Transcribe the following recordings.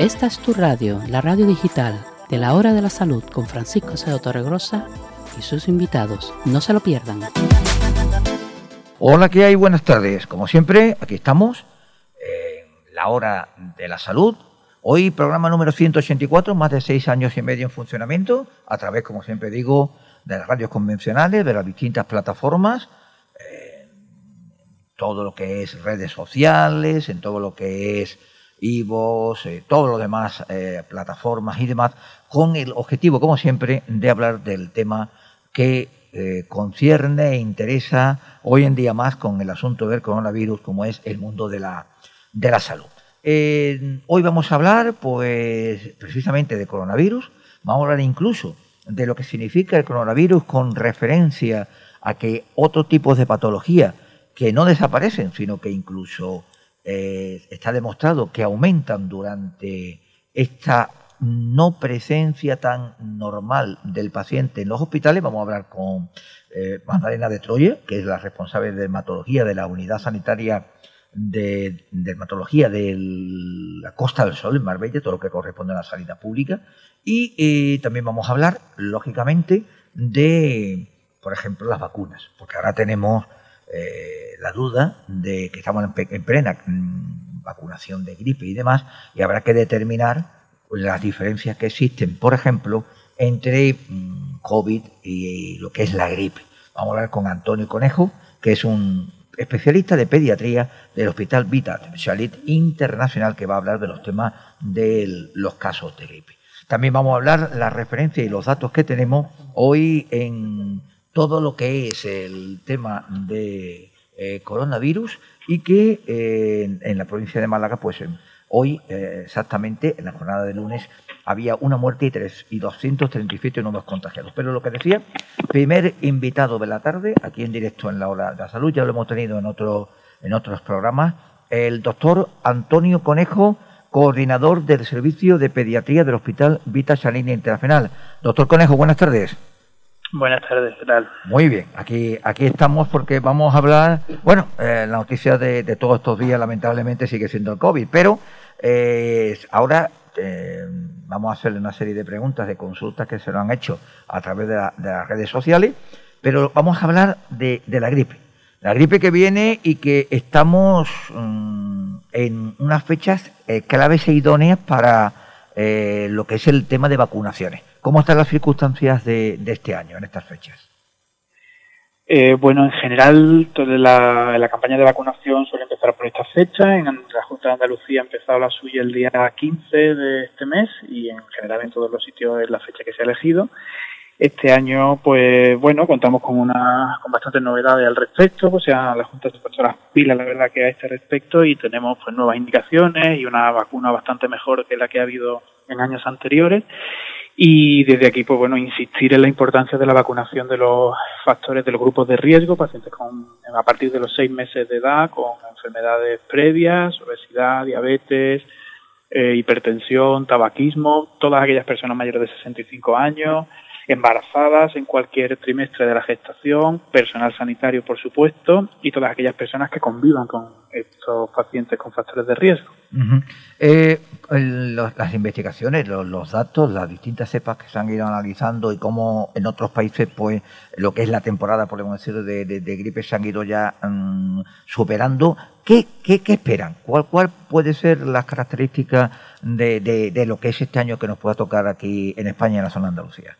Esta es tu radio, la radio digital de la Hora de la Salud con Francisco Seo Torregrosa y sus invitados. No se lo pierdan. Hola, ¿qué hay? Buenas tardes. Como siempre, aquí estamos en la Hora de la Salud. Hoy programa número 184, más de seis años y medio en funcionamiento, a través, como siempre digo, de las radios convencionales, de las distintas plataformas, todo lo que es redes sociales, en todo lo que es IVOS, eh, todo lo demás, eh, plataformas y demás, con el objetivo, como siempre, de hablar del tema que eh, concierne e interesa hoy en día más con el asunto del coronavirus, como es el mundo de la, de la salud. hoy vamos a hablar, pues, precisamente de coronavirus, vamos a hablar incluso de lo que significa el coronavirus con referencia a que otros tipos de patología que no desaparecen, sino que incluso eh, está demostrado que aumentan durante esta no presencia tan normal del paciente en los hospitales. Vamos a hablar con eh, Magdalena de Troya, que es la responsable de dermatología de la unidad sanitaria de, dermatología de la Costa del Sol en Marbella, todo lo que corresponde a la sanidad pública. Y eh, también vamos a hablar, lógicamente, de, por ejemplo, las vacunas, porque ahora tenemos eh, la duda de que estamos en, plena mm, vacunación de gripe y demás, y habrá que determinar las diferencias que existen, por ejemplo, entre mm, COVID y lo que es la gripe. Vamos a hablar con Antonio Conejo, que es un especialista de pediatría del Hospital Vita Specialist Internacional, que va a hablar de los temas de los casos de gripe. También vamos a hablar la referencia y los datos que tenemos hoy en todo lo que es el tema de eh, coronavirus y que eh, en, la provincia de Málaga, pues hoy eh, exactamente en la jornada de lunes había una muerte y, tres, y 237 nuevos contagiados. Pero lo que decía, primer invitado de la tarde, aquí en directo en la hora de la salud, ya lo hemos tenido en, otro, en otros programas, el doctor Antonio Conejo, coordinador del Servicio de Pediatría del Hospital Vita Salina Internacional. Doctor Conejo, buenas tardes. Buenas tardes, ¿qué? Muy bien, aquí, aquí estamos porque vamos a hablar, bueno, eh, la noticia de, todos estos días lamentablemente sigue siendo el COVID, pero eh, ahora eh, vamos a hacerle una serie de preguntas, de consultas que se lo han hecho a través de, las redes sociales, pero vamos a hablar de, la gripe. La gripe que viene y que estamos mm, en unas fechas claves e idóneas para lo que es el tema de vacunaciones. ¿Cómo están las circunstancias de, este año, en estas fechas? Eh, bueno, en general, toda la, campaña de vacunación suele empezar por esta fecha. En la Junta de Andalucía ha empezado la suya el día 15 de este mes y en general en todos los sitios es la fecha que se ha elegido. Este año, pues bueno, contamos con una con bastantes novedades al respecto, o sea, la Junta se ha puesto las pilas, la verdad, que a este respecto y tenemos pues nuevas indicaciones y una vacuna bastante mejor que la que ha habido en años anteriores y desde aquí, pues bueno, insistir en la importancia de la vacunación de los factores de los grupos de riesgo, pacientes con, a partir de los seis meses de edad, con enfermedades previas, obesidad, diabetes, eh, hipertensión, tabaquismo, todas aquellas personas mayores de 65 años, embarazadas en cualquier trimestre de la gestación, personal sanitario, por supuesto, y todas aquellas personas que convivan con estos pacientes con factores de riesgo. Eh, las investigaciones, los, datos, las distintas cepas que se han ido analizando y cómo en otros países, pues, lo que es la temporada, podemos decir, de, de, gripe se han ido ya mm, superando. ¿Qué, ¿Qué, qué, esperan? ¿Cuál, ¿Cuál puede ser las características de, de lo que es este año que nos pueda tocar aquí en España, en la zona de Andalucía?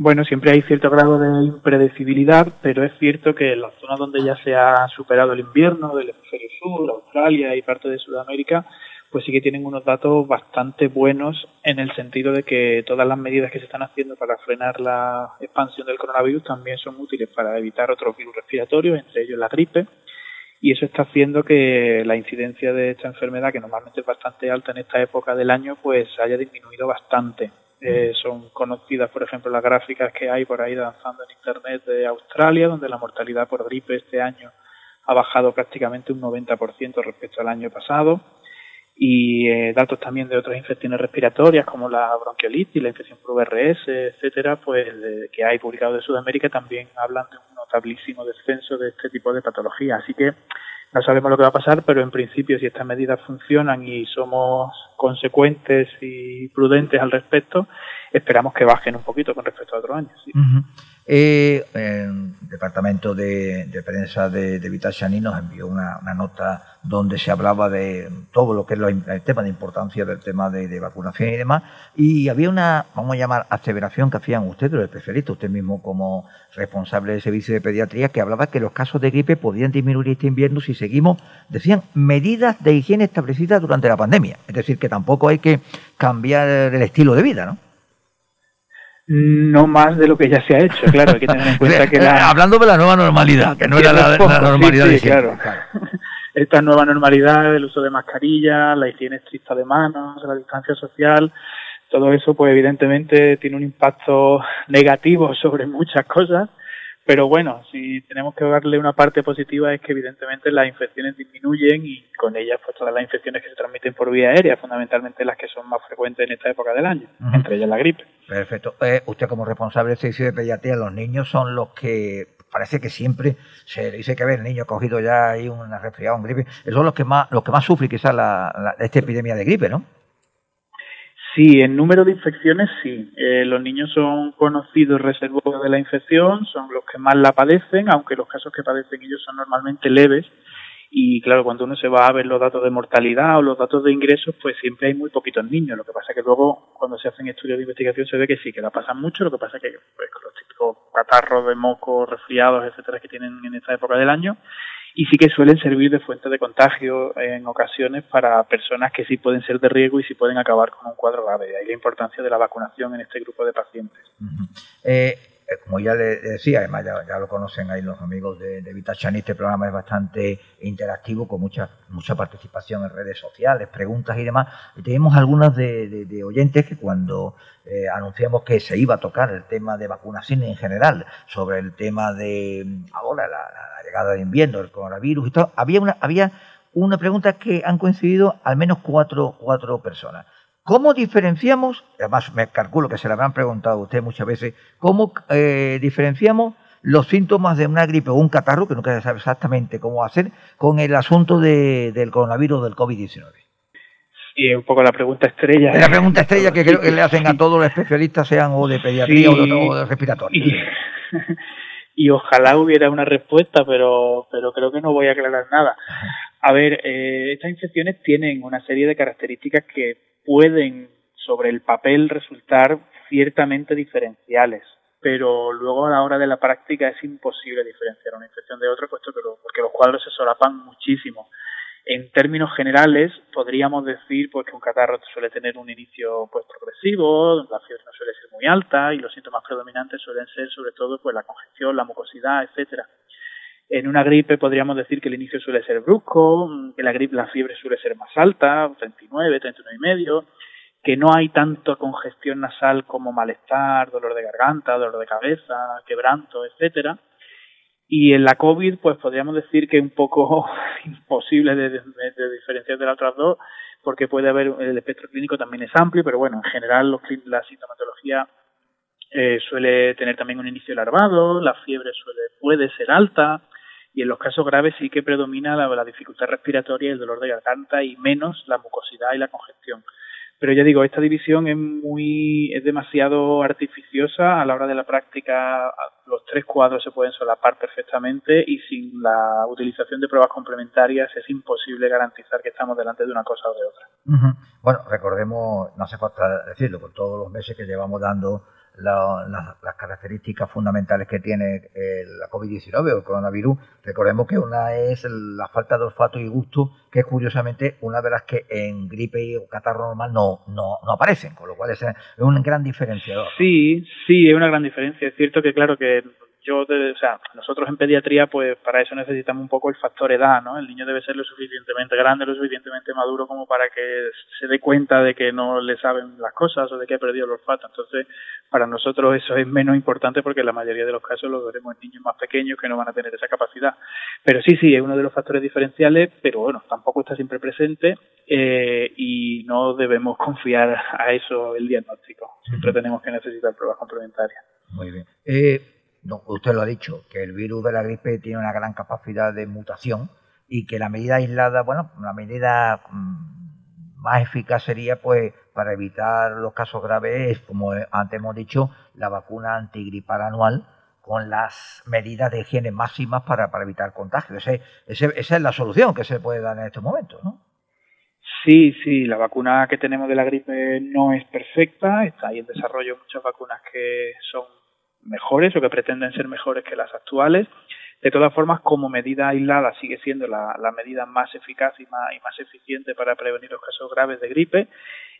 Bueno, siempre hay cierto grado de impredecibilidad, pero es cierto que en las zonas donde ya se ha superado el invierno, del hemisferio sur, Australia y parte de Sudamérica, pues sí que tienen unos datos bastante buenos en el sentido de que todas las medidas que se están haciendo para frenar la expansión del coronavirus también son útiles para evitar otros virus respiratorios, entre ellos la gripe, y eso está haciendo que la incidencia de esta enfermedad, que normalmente es bastante alta en esta época del año, pues haya disminuido bastante. Eh, son conocidas, por ejemplo, las gráficas que hay por ahí danzando en Internet de Australia, donde la mortalidad por gripe este año ha bajado prácticamente un 90% respecto al año pasado. Y eh, datos también de otras infecciones respiratorias como la bronquiolitis, la infección por VRS, etcétera, pues que hay publicado de Sudamérica también hablan de un notabilísimo descenso de este tipo de patologías. Así que no sabemos lo que va a pasar, pero en principio si estas medidas funcionan y somos consecuentes y prudentes al respecto, esperamos que bajen un poquito con respecto a otros años. Sí. Eh, el Departamento de, Prensa de, de Vitachani nos envió una, nota donde se hablaba de todo lo que es el tema de importancia del tema de, vacunación y demás. Y había una, vamos a llamar, aseveración que hacían ustedes, los especialistas, usted mismo como responsable del servicio de pediatría, que hablaba que los casos de gripe podían disminuir este invierno si seguimos, decían, medidas de higiene establecidas durante la pandemia. Es decir, que tampoco hay que cambiar el estilo de vida, ¿no? No más de lo que ya se ha hecho, claro, hay que tener en cuenta que la... Hablando de la nueva normalidad, que no era la, normalidad de claro. Esta nueva normalidad, el uso de mascarilla, la higiene estricta de manos, la distancia social, todo eso pues evidentemente tiene un impacto negativo sobre muchas cosas pero bueno, si tenemos que darle una parte positiva es que evidentemente las infecciones disminuyen y con ellas pues todas las infecciones que se transmiten por vía aérea, fundamentalmente las que son más frecuentes en esta época del año, entre ellas la gripe. Perfecto. Eh, usted como responsable del servicio de pediatría, los niños son los que parece que siempre se dice que ver el niño cogido ya ahí una resfriado, un gripe, esos son los que más los que más sufren quizás la, esta epidemia de gripe, ¿no? Sí, en número de infecciones sí. Eh, los niños son conocidos reservorios de la infección, son los que más la padecen, aunque los casos que padecen ellos son normalmente leves. Y claro, cuando uno se va a ver los datos de mortalidad o los datos de ingresos, pues siempre hay muy poquitos niños. Lo que pasa es que luego, cuando se hacen estudios de investigación, se ve que sí, que la pasan mucho. Lo que pasa es que pues, con los típicos catarros de moco, resfriados, etcétera, que tienen en esta época del año, y sí que suelen servir de fuente de contagio en ocasiones para personas que sí pueden ser de riesgo y sí pueden acabar con un cuadro grave. Ahí la importancia de la vacunación en este grupo de pacientes. Como ya le decía, además ya, lo conocen ahí los amigos de, de Vitachani, este programa es bastante interactivo, con mucha mucha participación en redes sociales, preguntas y demás. Y tenemos algunas de, oyentes que cuando eh, anunciamos que se iba a tocar el tema de vacunación en general, sobre el tema de ahora la, llegada de invierno, el coronavirus y todo, había una, había una pregunta que han coincidido al menos cuatro, cuatro personas. ¿Cómo diferenciamos, además me calculo que se lo habrán preguntado a usted muchas veces, cómo eh, diferenciamos los síntomas de una gripe o un catarro, que nunca se sabe exactamente cómo hacer, con el asunto del coronavirus del COVID-19? Sí, un poco la pregunta estrella. la pregunta estrella que creo que le hacen a todos los especialistas, sean o de pediatría o, de, respiratorio. Y, ojalá hubiera una respuesta, pero, pero creo que no voy a aclarar nada. A ver, eh, estas infecciones tienen una serie de características que pueden sobre el papel resultar ciertamente diferenciales, pero luego a la hora de la práctica es imposible diferenciar una infección de otra, puesto que porque los cuadros se solapan muchísimo. En términos generales, podríamos decir pues, que un catarro suele tener un inicio pues, progresivo, la fiebre no suele ser muy alta y los síntomas predominantes suelen ser sobre todo pues, la congestión, la mucosidad, etcétera. En una gripe podríamos decir que el inicio suele ser brusco, que la gripe, la fiebre suele ser más alta, 39, 39 y medio, que no hay tanto congestión nasal como malestar, dolor de garganta, dolor de cabeza, quebranto, etcétera. Y en la COVID, pues podríamos decir que es un poco imposible de, diferenciar de las otras dos, porque puede haber, el espectro clínico también es amplio, pero bueno, en general la sintomatología eh, suele tener también un inicio larvado, la fiebre suele, puede ser alta, y en los casos graves sí que predomina la, dificultad respiratoria el dolor de garganta y menos la mucosidad y la congestión. Pero ya digo, esta división es muy, es demasiado artificiosa a la hora de la práctica. Los tres cuadros se pueden solapar perfectamente y sin la utilización de pruebas complementarias es imposible garantizar que estamos delante de una cosa o de otra. Bueno, recordemos, no hace falta decirlo, por todos los meses que llevamos dando las características fundamentales que tiene la COVID-19 o el coronavirus. Recordemos que una es la falta de olfato y gusto, que es curiosamente una de las que en gripe o catarro normal no, no, no aparecen, con lo cual es un gran diferenciador. Sí, sí, es una gran diferencia. Es cierto que, claro, que yo, o sea, nosotros en pediatría, pues para eso necesitamos un poco el factor edad, ¿no? El niño debe ser lo suficientemente grande, lo suficientemente maduro como para que se dé cuenta de que no le saben las cosas o de que ha perdido el olfato. Entonces, para nosotros eso es menos importante porque en la mayoría de los casos lo veremos en niños más pequeños que no van a tener esa capacidad. Pero sí, sí, es uno de los factores diferenciales, pero bueno, tampoco está siempre presente eh, y no debemos confiar a eso el diagnóstico. Siempre tenemos que necesitar pruebas complementarias. Muy bien. Eh, usted lo ha dicho, que el virus de la gripe tiene una gran capacidad de mutación y que la medida aislada, bueno, la medida mm, más eficaz sería pues para evitar los casos graves, como antes hemos dicho, la vacuna antigripal anual con las medidas de higiene máximas para, para evitar contagios. esa es la solución que se puede dar en estos momentos, ¿no? Sí, sí, la vacuna que tenemos de la gripe no es perfecta, está ahí en desarrollo muchas vacunas que son mejores o que pretenden ser mejores que las actuales. De todas formas, como medida aislada sigue siendo la, medida más eficaz y más, y más eficiente para prevenir los casos graves de gripe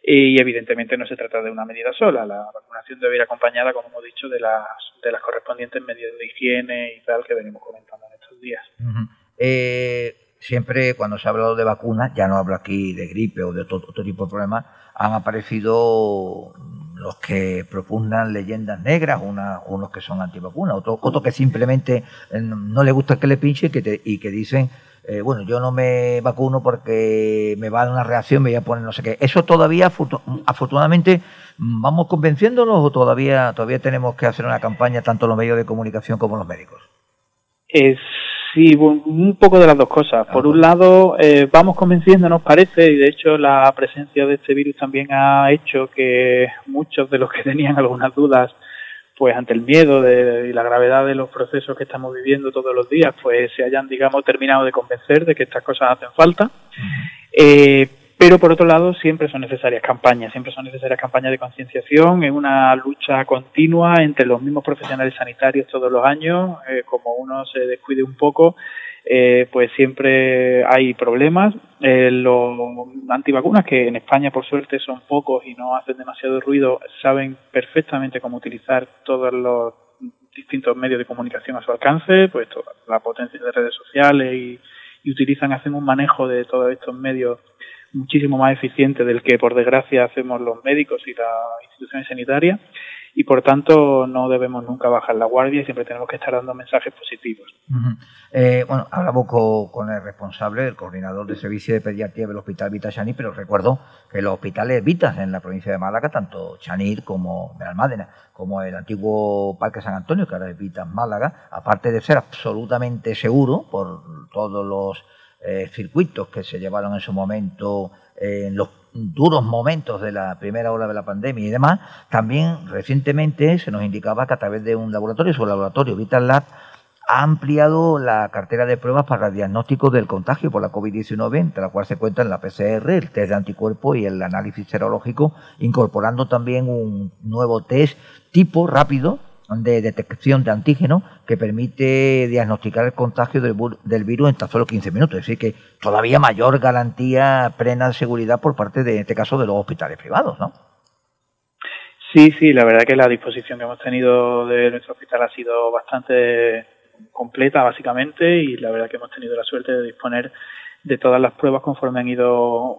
y evidentemente no se trata de una medida sola. La vacunación debe ir acompañada, como hemos dicho, de las, de las correspondientes medidas de higiene y tal que venimos comentando en estos días. eh, siempre cuando se ha hablado de vacunas, ya no hablo aquí de gripe o de otro, tipo de problemas, han aparecido los que propugnan leyendas negras, unos que son antivacunas, otros otro que simplemente eh, no le gusta que le pinche y que, y que dicen, eh, bueno, yo no me vacuno porque me va a dar una reacción, me voy a poner no sé qué. Eso todavía, afortunadamente, vamos convenciéndonos o todavía, todavía tenemos que hacer una campaña tanto los medios de comunicación como los médicos. Es Sí, un poco de las dos cosas. Por un lado, eh, vamos convenciéndonos, parece, y de hecho la presencia de este virus también ha hecho que muchos de los que tenían algunas dudas, pues ante el miedo de, y la gravedad de los procesos que estamos viviendo todos los días, pues se hayan, digamos, terminado de convencer de que estas cosas hacen falta. Eh, pero por otro lado, siempre son necesarias campañas, siempre son necesarias campañas de concienciación, es una lucha continua entre los mismos profesionales sanitarios todos los años, eh, como uno se descuide un poco, eh, pues siempre hay problemas. Eh, los antivacunas, que en España por suerte son pocos y no hacen demasiado ruido, saben perfectamente cómo utilizar todos los distintos medios de comunicación a su alcance, pues toda la potencia de redes sociales y, y utilizan, hacen un manejo de todos estos medios muchísimo más eficiente del que por desgracia hacemos los médicos y las instituciones sanitarias y por tanto no debemos nunca bajar la guardia y siempre tenemos que estar dando mensajes positivos. eh, bueno, hablamos con, el responsable, el coordinador de servicio de pediatría del Hospital Vita Chanir, pero recuerdo que los hospitales Vitas en la provincia de Málaga, tanto Chanir como Almádena, como el antiguo Parque San Antonio, que ahora es Vitas Málaga, aparte de ser absolutamente seguro por todos los eh, circuitos que se llevaron en su momento en los duros momentos de la primera ola de la pandemia y demás, también recientemente se nos indicaba que a través de un laboratorio, su laboratorio Vital Lab, ha ampliado la cartera de pruebas para el diagnóstico del contagio por la COVID-19, entre la cual se cuentan la PCR, el test de anticuerpo y el análisis serológico, incorporando también un nuevo test tipo rápido de detección de antígeno que permite diagnosticar el contagio del, del, virus en tan solo 15 minutos. Es decir, que todavía mayor garantía plena de seguridad por parte de, en este caso, de los hospitales privados, ¿no? Sí, sí, la verdad que la disposición que hemos tenido de nuestro hospital ha sido bastante completa, básicamente, y la verdad que hemos tenido la suerte de disponer de todas las pruebas conforme han ido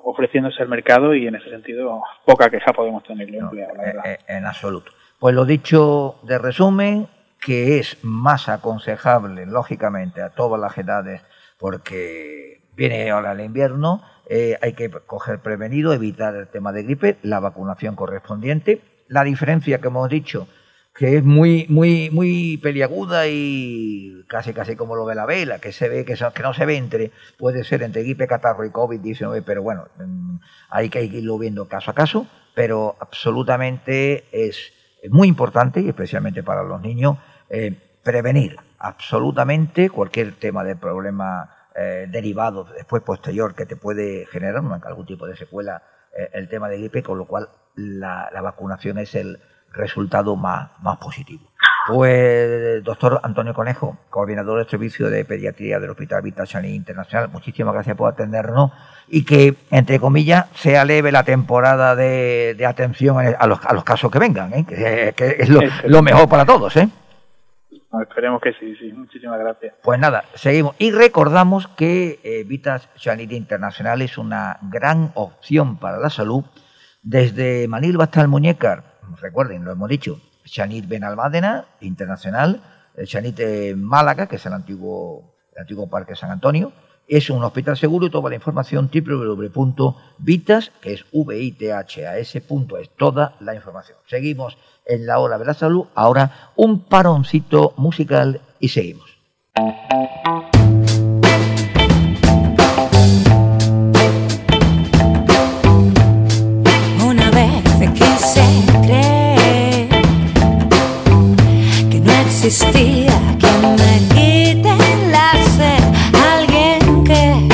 ofreciéndose al mercado y en ese sentido poca queja podemos tener no, eh, eh, en absoluto. Pues lo dicho de resumen, que es más aconsejable, lógicamente, a todas las edades, porque viene ahora el invierno, eh, hay que coger prevenido, evitar el tema de gripe, la vacunación correspondiente. La diferencia que hemos dicho, que es muy, muy, muy peliaguda y casi casi como lo de la vela, que se ve, que, que no se ve entre, puede ser entre gripe, catarro y COVID-19, pero bueno, mm, hay que irlo viendo caso a caso, pero absolutamente es es muy importante, y especialmente para los niños, eh, prevenir absolutamente cualquier tema de problema eh, derivado después posterior que te puede generar algún tipo de secuela eh, el tema de gripe, con lo cual la, vacunación es el resultado más, más positivo. Pues, doctor Antonio Conejo, coordinador del servicio de pediatría del Hospital Vital Internacional, muchísimas gracias por atendernos y que, entre comillas, sea leve la temporada de, atención a los, a los, casos que vengan, ¿eh? que, es lo, mejor para todos. ¿eh? esperemos que sí, sí. Muchísimas gracias. Pues nada, seguimos. Y recordamos que eh, Vitas Sanity Internacional es una gran opción para la salud desde Manilva hasta el Muñecar. Recuerden, lo hemos dicho, Chanit Benalmádena, internacional, Chanit Málaga, que es el antiguo, el antiguo Parque San Antonio, es un hospital seguro y toda la información www.vitas, que es V-I-T-H-A-S.es, toda la información. Seguimos en la hora de la salud, ahora un paroncito musical y seguimos. existía quien me quite la sed. Alguien que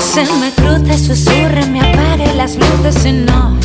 se me cruce, susurre, me apague las luces y no.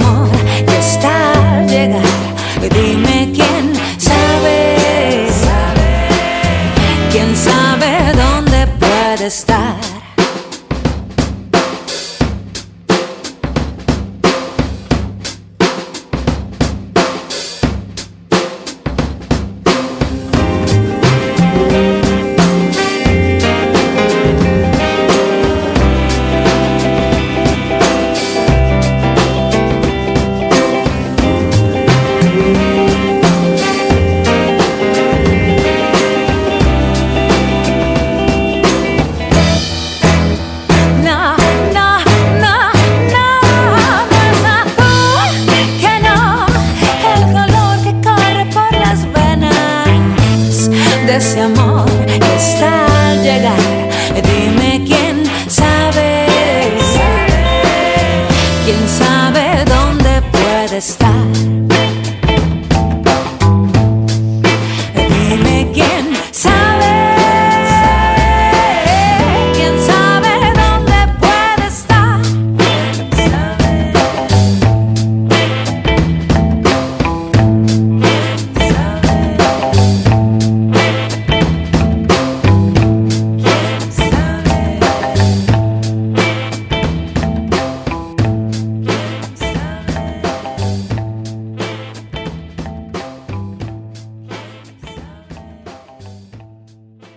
Amor que está al llegar. Dime quién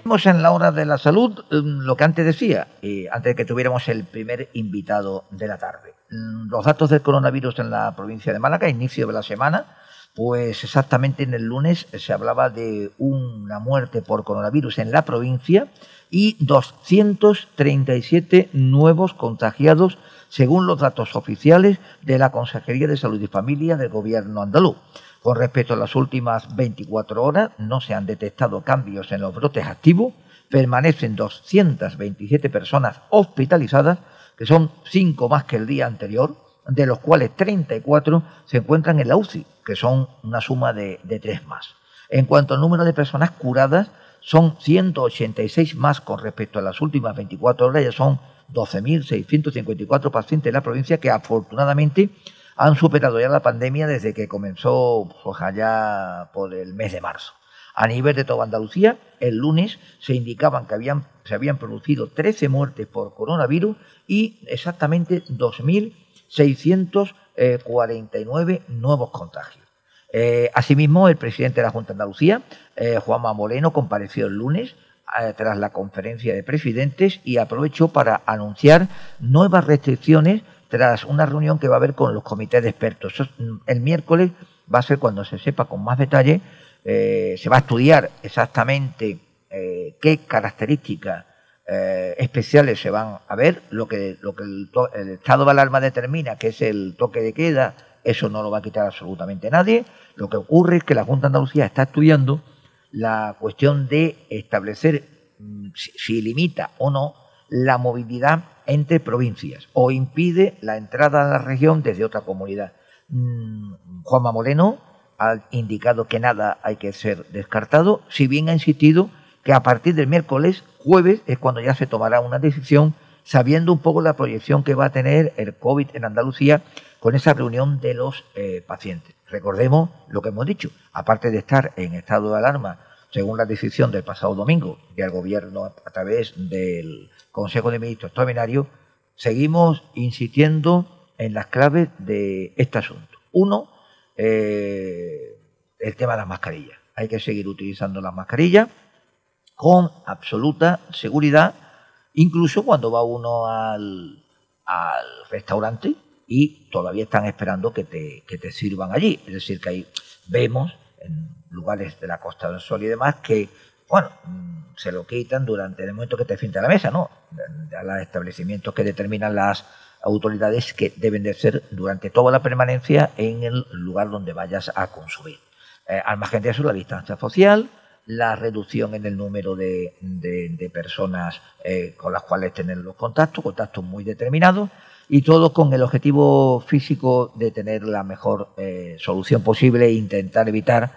En la hora de la salud, mm, lo que antes decía, antes de que tuviéramos el primer invitado de la tarde. Mm, Los datos del coronavirus en la provincia de Málaga, inicio de la semana, pues exactamente en el lunes se hablaba de una muerte por coronavirus en la provincia y 237 nuevos contagiados según los datos oficiales de la Consejería de Salud y Familia del Gobierno andaluz. Con respecto a las últimas 24 horas, no se han detectado cambios en los brotes activos, permanecen 227 personas hospitalizadas, que son 5 más que el día anterior, de los cuales 34 se encuentran en la UCI, que son una suma de, de 3 más. En cuanto al número de personas curadas, son 186 más con respecto a las últimas 24 horas, ya son 12.654 pacientes en la provincia que afortunadamente han superado ya la pandemia desde que comenzó pues, allá por el mes de marzo. A nivel de toda Andalucía, el lunes se indicaban que habían, se habían producido 13 muertes por coronavirus y exactamente 2.649 nuevos contagios. Eh, asimismo, el presidente de la Junta de Andalucía, eh, Juanma Moreno, compareció el lunes eh, tras la conferencia de presidentes y aprovechó para anunciar nuevas restricciones tras una reunión que va a haber con los comités de expertos. Mm, El miércoles va a ser cuando se sepa con más detalle, eh, se va a estudiar exactamente eh, qué características eh, especiales se van a ver, lo que, lo que el, estado de alarma determina, que es el toque de queda, eso no lo va a quitar absolutamente nadie. Lo que ocurre es que la Junta de Andalucía está estudiando la cuestión de establecer mm, si limita o no la movilidad entre provincias o impide la entrada a la región desde otra comunidad. Mm, Juanma Moreno ha indicado que nada hay que ser descartado, si bien ha insistido que a partir del miércoles, jueves, es cuando ya se tomará una decisión, sabiendo un poco la proyección que va a tener el COVID en Andalucía con esa reunión de los eh, pacientes. Recordemos lo que hemos dicho, aparte de estar en estado de alarma, según la decisión del pasado domingo del Gobierno a través del Consejo de Ministros extraordinario, seguimos insistiendo en las claves de este asunto. Uno, eh, el tema de las mascarillas. Hay que seguir utilizando las mascarillas con absoluta seguridad, incluso cuando va uno al, al restaurante y todavía están esperando que te, que te sirvan allí. Es decir, que ahí vemos lugares de la Costa del Sol y demás que, bueno, se lo quitan durante el momento que te finta la mesa, ¿no? A los establecimientos que determinan las autoridades que deben de ser durante toda la permanencia en el lugar donde vayas a consumir. Eh, al margen de eso, la distancia social, la reducción en el número de, de- de personas eh, con las cuales tener los contactos, contactos muy determinados, y todo con el objetivo físico de tener la mejor eh, solución posible e intentar evitar,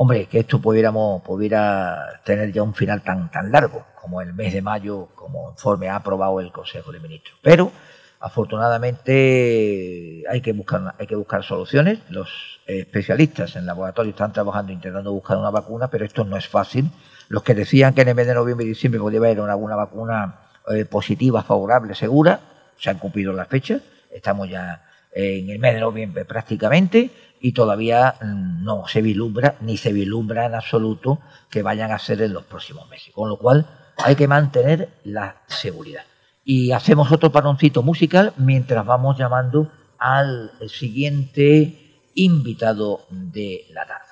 hombre, que esto pudiéramos, pudiera tener ya un final tan, tan largo como el mes de mayo, como informe ha aprobado el Consejo de Ministros. Pero afortunadamente hay que buscar hay que buscar soluciones. Los especialistas en laboratorio están trabajando intentando buscar una vacuna, pero esto no es fácil. Los que decían que en el mes de noviembre y diciembre podía haber una, alguna vacuna eh, positiva, favorable, segura, se han cumplido las fechas. Estamos ya en el mes de noviembre prácticamente y todavía mm, no se vislumbra ni se vislumbra en absoluto que vayan a ser en los próximos meses. Con lo cual hay que mantener la seguridad. Y hacemos otro paroncito musical mientras vamos llamando al siguiente invitado de la tarde.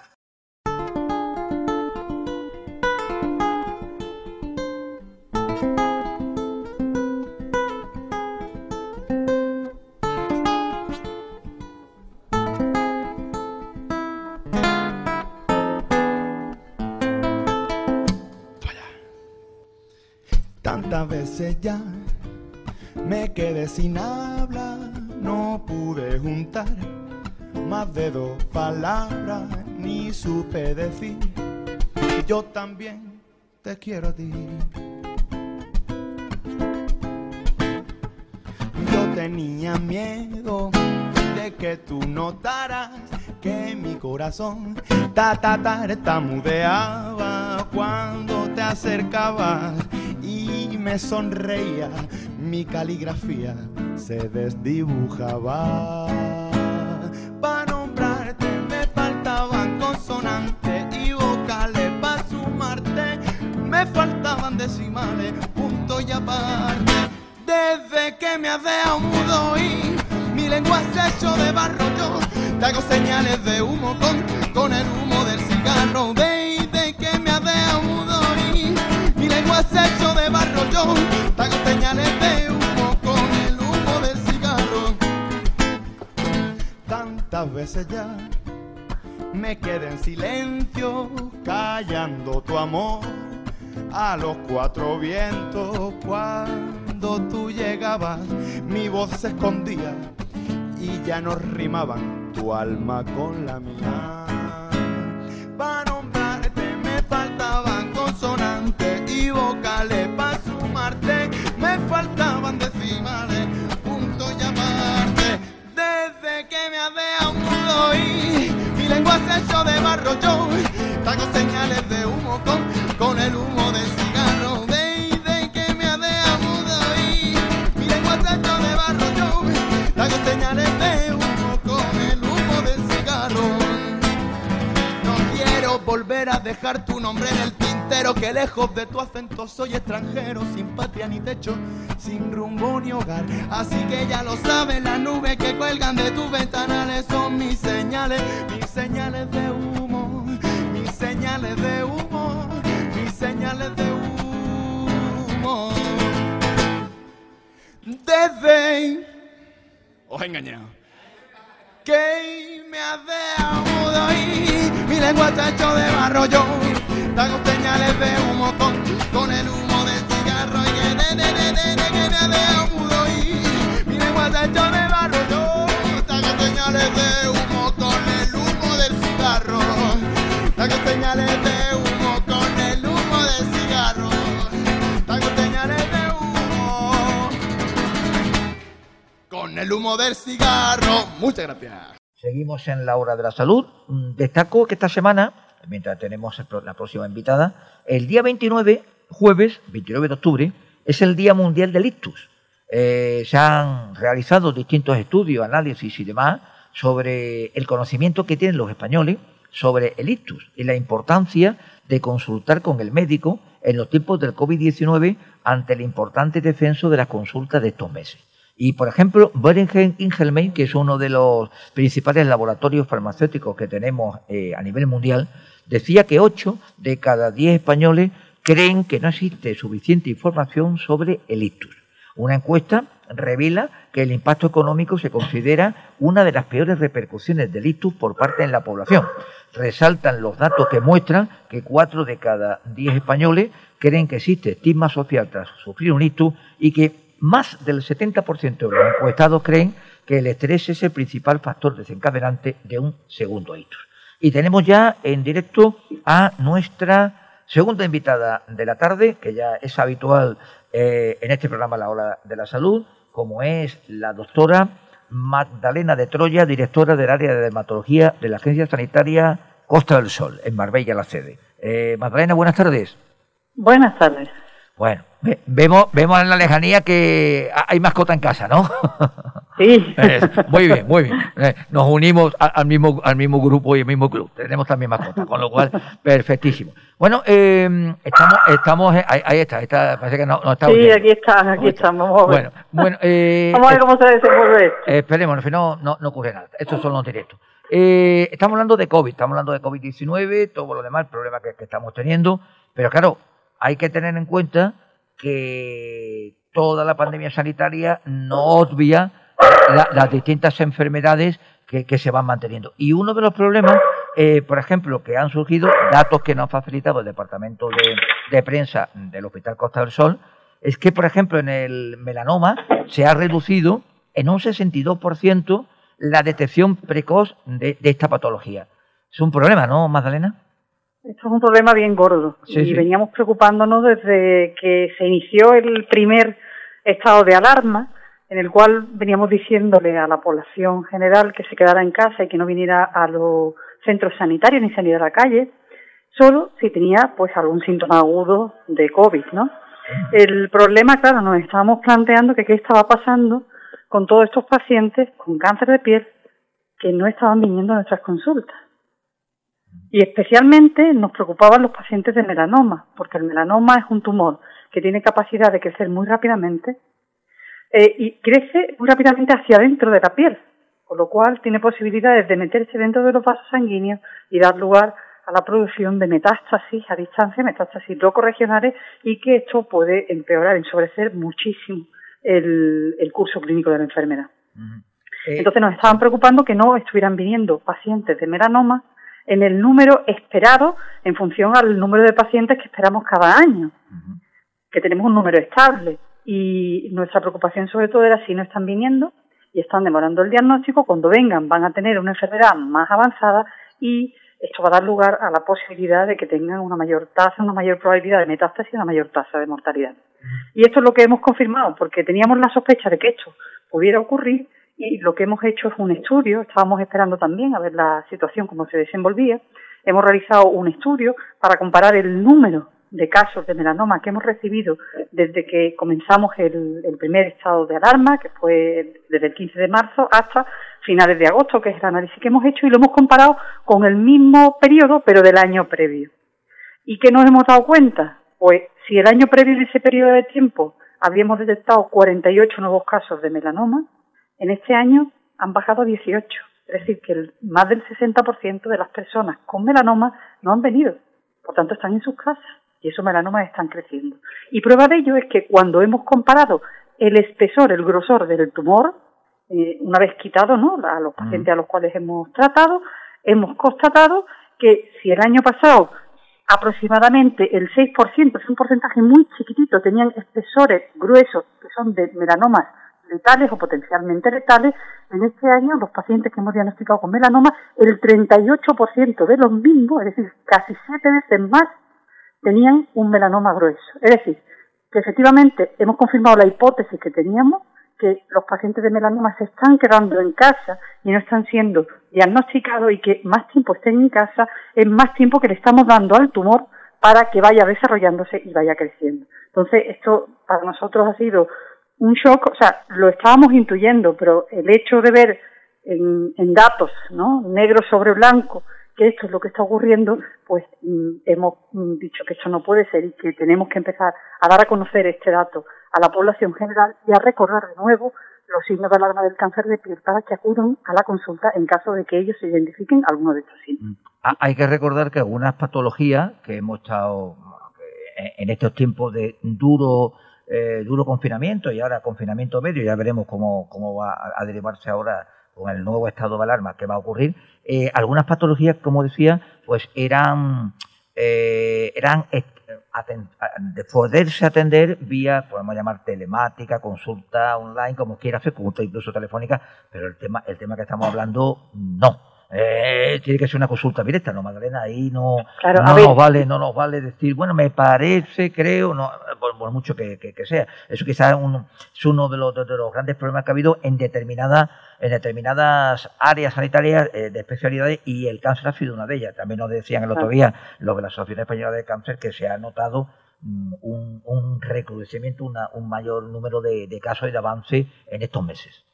Ya me quedé sin habla, no pude juntar más de dos palabras, ni supe decir. Yo también te quiero a ti. Yo tenía miedo de que tú notaras que mi corazón ta ta ta tartamudeaba cuando te acercabas me sonreía, mi caligrafía se desdibujaba. Para nombrarte me faltaban consonantes y vocales, para sumarte me faltaban decimales, punto y aparte. Desde que me has dejado mudo y mi lengua se hecho de barro, yo te hago señales de humo con, con el humo del cigarro. Desde que me has ha hecho de barro, yo hago señales de humo con el humo del cigarro. Tantas veces ya me quedé en silencio, callando tu amor a los cuatro vientos. Cuando tú llegabas, mi voz se escondía y ya no rimaban tu alma con la mía. Vocales, para sumarte me faltaban decimales, punto y aparte. Desde que me has dejado mudo y mi lengua se hecho de barro, yo te hago señales de humo con, con el humo del cigarro. Desde que me has dejado mudo y mi lengua se hecho de barro, yo te hago señales volver a dejar tu nombre en el tintero Que lejos de tu acento soy extranjero Sin patria ni techo, sin rumbo ni hogar. Así que ya lo sabes, las nubes que cuelgan de tus ventanales Son mis señales, mis señales de humo Mis señales de humo, mis señales de humo. Desde... Os he engañado. que me has dejado mudo y mi lengua está hecho de barro yo te hago señales de humo con, con el humo del cigarro y que de, de, de, de, de, que me dejado mudo y mi lengua está hecho de barro yo te hago señales de humo con el humo del cigarro te hago señales de humo con el humo del cigarro te hago señales de humo con el humo del cigarro. Muchas gracias. Seguimos en la hora de la salud. Mm, Destaco que esta semana, mientras tenemos la próxima invitada, el día 29, jueves 29 de octubre, es el Día Mundial del Ictus. Eh, se han realizado distintos estudios, análisis y demás sobre el conocimiento que tienen los españoles sobre el ictus y la importancia de consultar con el médico en los tiempos del COVID-19 ante el importante descenso de las consultas de estos meses. Y, por ejemplo, Boehringer Ingelheim, que es uno de los principales laboratorios farmacéuticos que tenemos eh, a nivel mundial, decía que 8 de cada 10 españoles creen que no existe suficiente información sobre el ictus. Una encuesta revela que el impacto económico se considera una de las peores repercusiones del ictus por parte de la población. Resaltan los datos que muestran que 4 de cada 10 españoles creen que existe estigma social tras sufrir un ictus y que más del 70% de los encuestados creen que el estrés es el principal factor desencadenante de un segundo ictus. Y tenemos ya en directo a nuestra segunda invitada de la tarde, que ya es habitual eh, en este programa La Hora de la Salud, como es la doctora Magdalena de Troya, directora del área de dermatología de la Agencia Sanitaria Costa del Sol, en Marbella, la sede. Eh, Magdalena, buenas tardes. Buenas tardes. Bueno, vemos, vemos en la lejanía que hay mascota en casa, ¿no? Sí. muy bien, muy bien. Eh, nos unimos al mismo, al mismo grupo y al mismo club. Tenemos también mascota, con lo cual, perfectísimo. Bueno, eh, estamos, estamos, ahí, está, está, parece que no, no está. Sí, aquí está, aquí estamos. Vamos. Bueno, bueno, eh, vamos a ver cómo se desenvuelve esto. esperemos, no, no, no ocurre nada. Estos son los directos. estamos hablando de COVID, estamos hablando de COVID-19, todo lo demás, el problema que estamos teniendo, pero claro, hay que tener en cuenta que toda la pandemia sanitaria no obvia las distintas enfermedades que, se van manteniendo. Y uno de los problemas, eh, por ejemplo, que han surgido, datos que nos ha facilitado el Departamento de, Prensa del Hospital Costa del Sol, es que, por ejemplo, en el melanoma se ha reducido en un 62% la detección precoz de esta patología. Es un problema, ¿no, Magdalena? Esto es un problema bien gordo y veníamos preocupándonos desde que se inició el primer estado de alarma en el cual veníamos diciéndole a la población general que se quedara en casa y que no viniera a los centros sanitarios ni salir a la calle, solo si tenía pues algún síntoma agudo de COVID, ¿no? El problema, claro, nos estábamos planteando que qué estaba pasando con todos estos pacientes con cáncer de piel que no estaban viniendo a nuestras consultas. Y especialmente nos preocupaban los pacientes de melanoma, porque el melanoma es un tumor que tiene capacidad de crecer muy rápidamente eh, y crece muy rápidamente hacia adentro de la piel, con lo cual tiene posibilidades de meterse dentro de los vasos sanguíneos y dar lugar a la producción de metástasis a distancia, metástasis regionales y que esto puede empeorar, ensobrecer muchísimo el, curso clínico de la enfermedad. Eh, Entonces nos estaban preocupando que no estuvieran viniendo pacientes de melanoma en el número esperado en función al número de pacientes que esperamos cada año, que tenemos un número estable. Y nuestra preocupación sobre todo era si no están viniendo y están demorando el diagnóstico, cuando vengan van a tener una enfermedad más avanzada y esto va a dar lugar a la posibilidad de que tengan una mayor tasa, una mayor probabilidad de metástasis y una mayor tasa de mortalidad. Y esto es lo que hemos confirmado, porque teníamos la sospecha de que esto pudiera ocurrir y lo que hemos hecho es un estudio, estábamos esperando también a ver la situación cómo se desenvolvía, hemos realizado un estudio para comparar el número de casos de melanoma que hemos recibido desde que comenzamos el, primer estado de alarma, que fue desde el 15 de marzo hasta finales de agosto, que es el análisis que hemos hecho, y lo hemos comparado con el mismo periodo, pero del año previo. ¿Y qué nos hemos dado cuenta? Pues si el año previo de ese periodo de tiempo habíamos detectado 48 nuevos casos de melanoma, en este año han bajado a 18, es decir, que más del 60% de las personas con melanoma no han venido, por tanto están en sus casas y esos melanomas están creciendo. Y prueba de ello es que cuando hemos comparado el espesor, el grosor del tumor, eh, una vez quitado ¿no? a los pacientes a los cuales hemos tratado, hemos constatado que si el año pasado aproximadamente el 6%, es un porcentaje muy chiquitito, tenían espesores gruesos que son de melanomas letales o potencialmente letales, en este año los pacientes que hemos diagnosticado con melanoma, el 38% de los mismos, es decir, casi siete veces más, tenían un melanoma grueso. Es decir, que efectivamente hemos confirmado la hipótesis que teníamos, que los pacientes de melanoma se están quedando en casa y no están siendo diagnosticados y que más tiempo estén en casa es más tiempo que le estamos dando al tumor para que vaya desarrollándose y vaya creciendo. Entonces, esto para nosotros ha sido un shock, o sea, lo estábamos intuyendo, pero el hecho de ver en, datos, ¿no? Negro sobre blanco, que esto es lo que está ocurriendo, pues mm, hemos mm, dicho que esto no puede ser y que tenemos que empezar a dar a conocer este dato a la población general y a recordar de nuevo los signos de alarma del cáncer de piel para que acudan a la consulta en caso de que ellos se identifiquen alguno de estos signos. Mm. Ah, hay que recordar que algunas patologías que hemos estado en estos tiempos de duro eh, duro confinamiento y ahora confinamiento medio, ya veremos cómo, cómo va a, derivarse ahora con el nuevo estado de alarma que va a ocurrir, eh, algunas patologías, como decía, pues eran, eh, eran de poderse atender vía, podemos llamar telemática, consulta online, como quiera consulta incluso telefónica, pero el tema, el tema que estamos hablando, no eh, tiene que ser una consulta directa, ¿no, Magdalena? Ahí no, no nos vale, no nos vale decir, bueno, me parece, creo, no, por, mucho que, sea. Eso quizás es uno de los, de los, grandes problemas que ha habido en determinadas, en determinadas áreas sanitarias eh, de especialidades y el cáncer ha sido una de ellas. También nos decían el otro día los de la Asociación Española de Cáncer que se ha notado mm, un, un recrudecimiento, una, un mayor número de casos y de avance en estos meses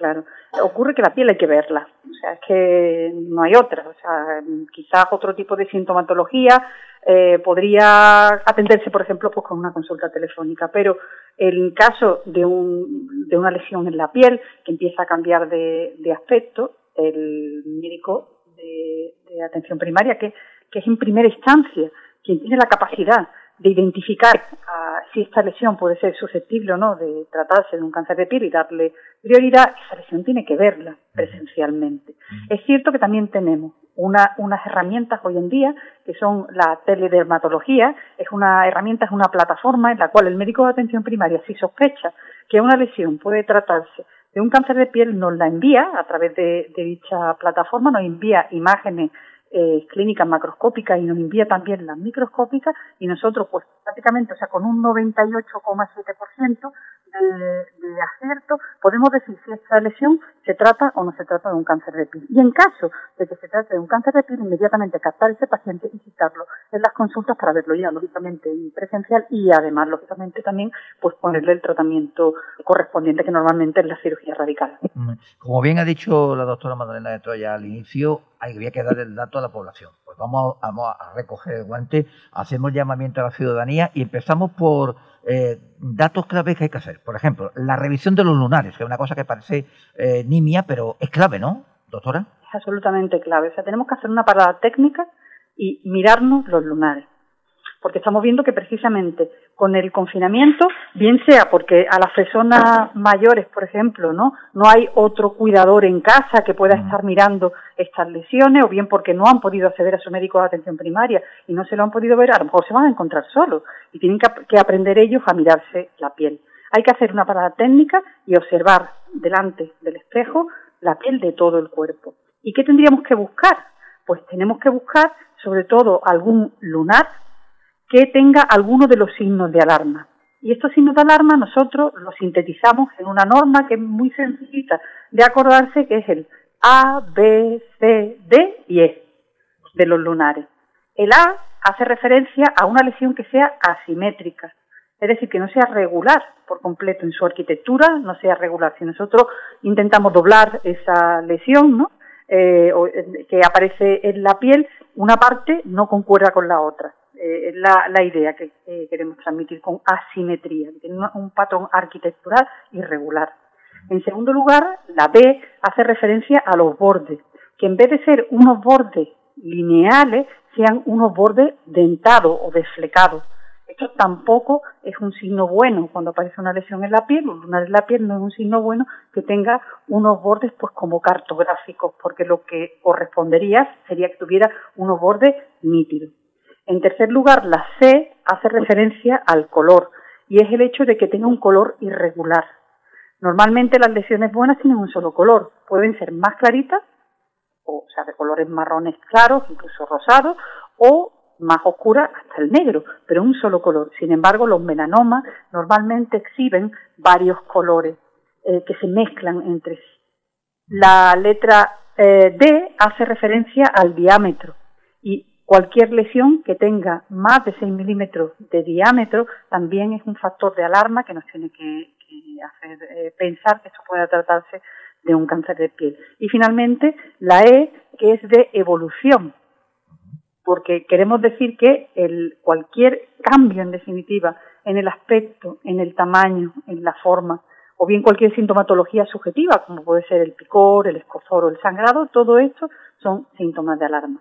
claro. Ocurre que la piel hay que verla, o sea, es que no hay otra, o sea, quizás otro tipo de sintomatología eh, podría atenderse, por ejemplo, pues con una consulta telefónica, pero en caso de, un, de una lesión en la piel que empieza a cambiar de, aspecto, el médico de, atención primaria, que, que es en primera instancia quien tiene la capacidad de identificar si esta lesión puede ser susceptible o no de tratarse de un cáncer de piel y darle prioridad, esa lesión tiene que verla presencialmente. Es cierto que también tenemos una, unas herramientas hoy en día que son la teledermatología, es una herramienta, es una plataforma en la cual el médico de atención primaria, si sospecha que una lesión puede tratarse de un cáncer de piel, nos la envía a través de dicha plataforma, nos envía imágenes eh, clínicas macroscópicas y nos envía también las microscópicas y nosotros pues prácticamente, o sea, con un 98,7% de, de acierto, podemos decir si esta lesión se trata o no se trata de un cáncer de piel. Y en caso de que se trate de un cáncer de piel, inmediatamente captar ese paciente y citarlo en las consultas para verlo ya, lógicamente, presencial y además, lógicamente, también pues ponerle el tratamiento correspondiente que normalmente es la cirugía radical. Como bien ha dicho la doctora Magdalena de Troya al inicio, había que dar el dato a la población. Vamos a, recoger el guante, hacemos llamamiento a la ciudadanía y empezamos por eh, datos claves que hay que hacer. Por ejemplo, la revisión de los lunares, que es una cosa que parece eh, nimia, pero es clave, ¿no, doctora? Es absolutamente clave. O sea, tenemos que hacer una parada técnica y mirarnos los lunares porque estamos viendo que precisamente con el confinamiento, bien sea porque a las personas mayores, por ejemplo, no no hay otro cuidador en casa que pueda estar mirando estas lesiones, o bien porque no han podido acceder a su médico de atención primaria y no se lo han podido ver, a lo mejor se van a encontrar solos y tienen que, aprender ellos a mirarse la piel. Hay que hacer una parada técnica y observar delante del espejo la piel de todo el cuerpo. ¿Y qué tendríamos que buscar? Pues tenemos que buscar sobre todo algún lunar que tenga alguno de los signos de alarma. Y estos signos de alarma nosotros los sintetizamos en una norma que es muy sencillita de acordarse, que es el A, B, C, D y E de los lunares. El A hace referencia a una lesión que sea asimétrica, es decir, que no sea regular por completo en su arquitectura, no sea regular. Si nosotros intentamos doblar esa lesión, ¿no? Eh, eh, que aparece en la piel, una parte no concuerda con la otra eh, la, la, idea que queremos transmitir con asimetría, que tiene un patrón arquitectural irregular. En segundo lugar, la B hace referencia a los bordes, que en vez de ser unos bordes lineales, sean unos bordes dentados o desflecados. Tampoco es un signo bueno cuando aparece una lesión en la piel, un lunar en la piel no es un signo bueno que tenga unos bordes pues como cartográficos, porque lo que correspondería sería que tuviera unos bordes nítidos. En tercer lugar, la C hace referencia al color y es el hecho de que tenga un color irregular. Normalmente las lesiones buenas tienen un solo color, pueden ser más claritas, o, sea, de colores marrones claros, incluso rosados, o más oscuras hasta el negro, pero un solo color. Sin embargo, los melanomas normalmente exhiben varios colores eh, que se mezclan entre sí. La letra eh, D hace referencia al diámetro y Cualquier lesión que tenga más de 6 milímetros de diámetro también es un factor de alarma que nos tiene que, hacer eh, pensar que esto puede tratarse de un cáncer de piel. Y finalmente, la E, que es de evolución, porque queremos decir que el, cualquier cambio, en definitiva, en el aspecto, en el tamaño, en la forma, o bien cualquier sintomatología subjetiva, como puede ser el picor, el escozor o el sangrado, todo esto son síntomas de alarma.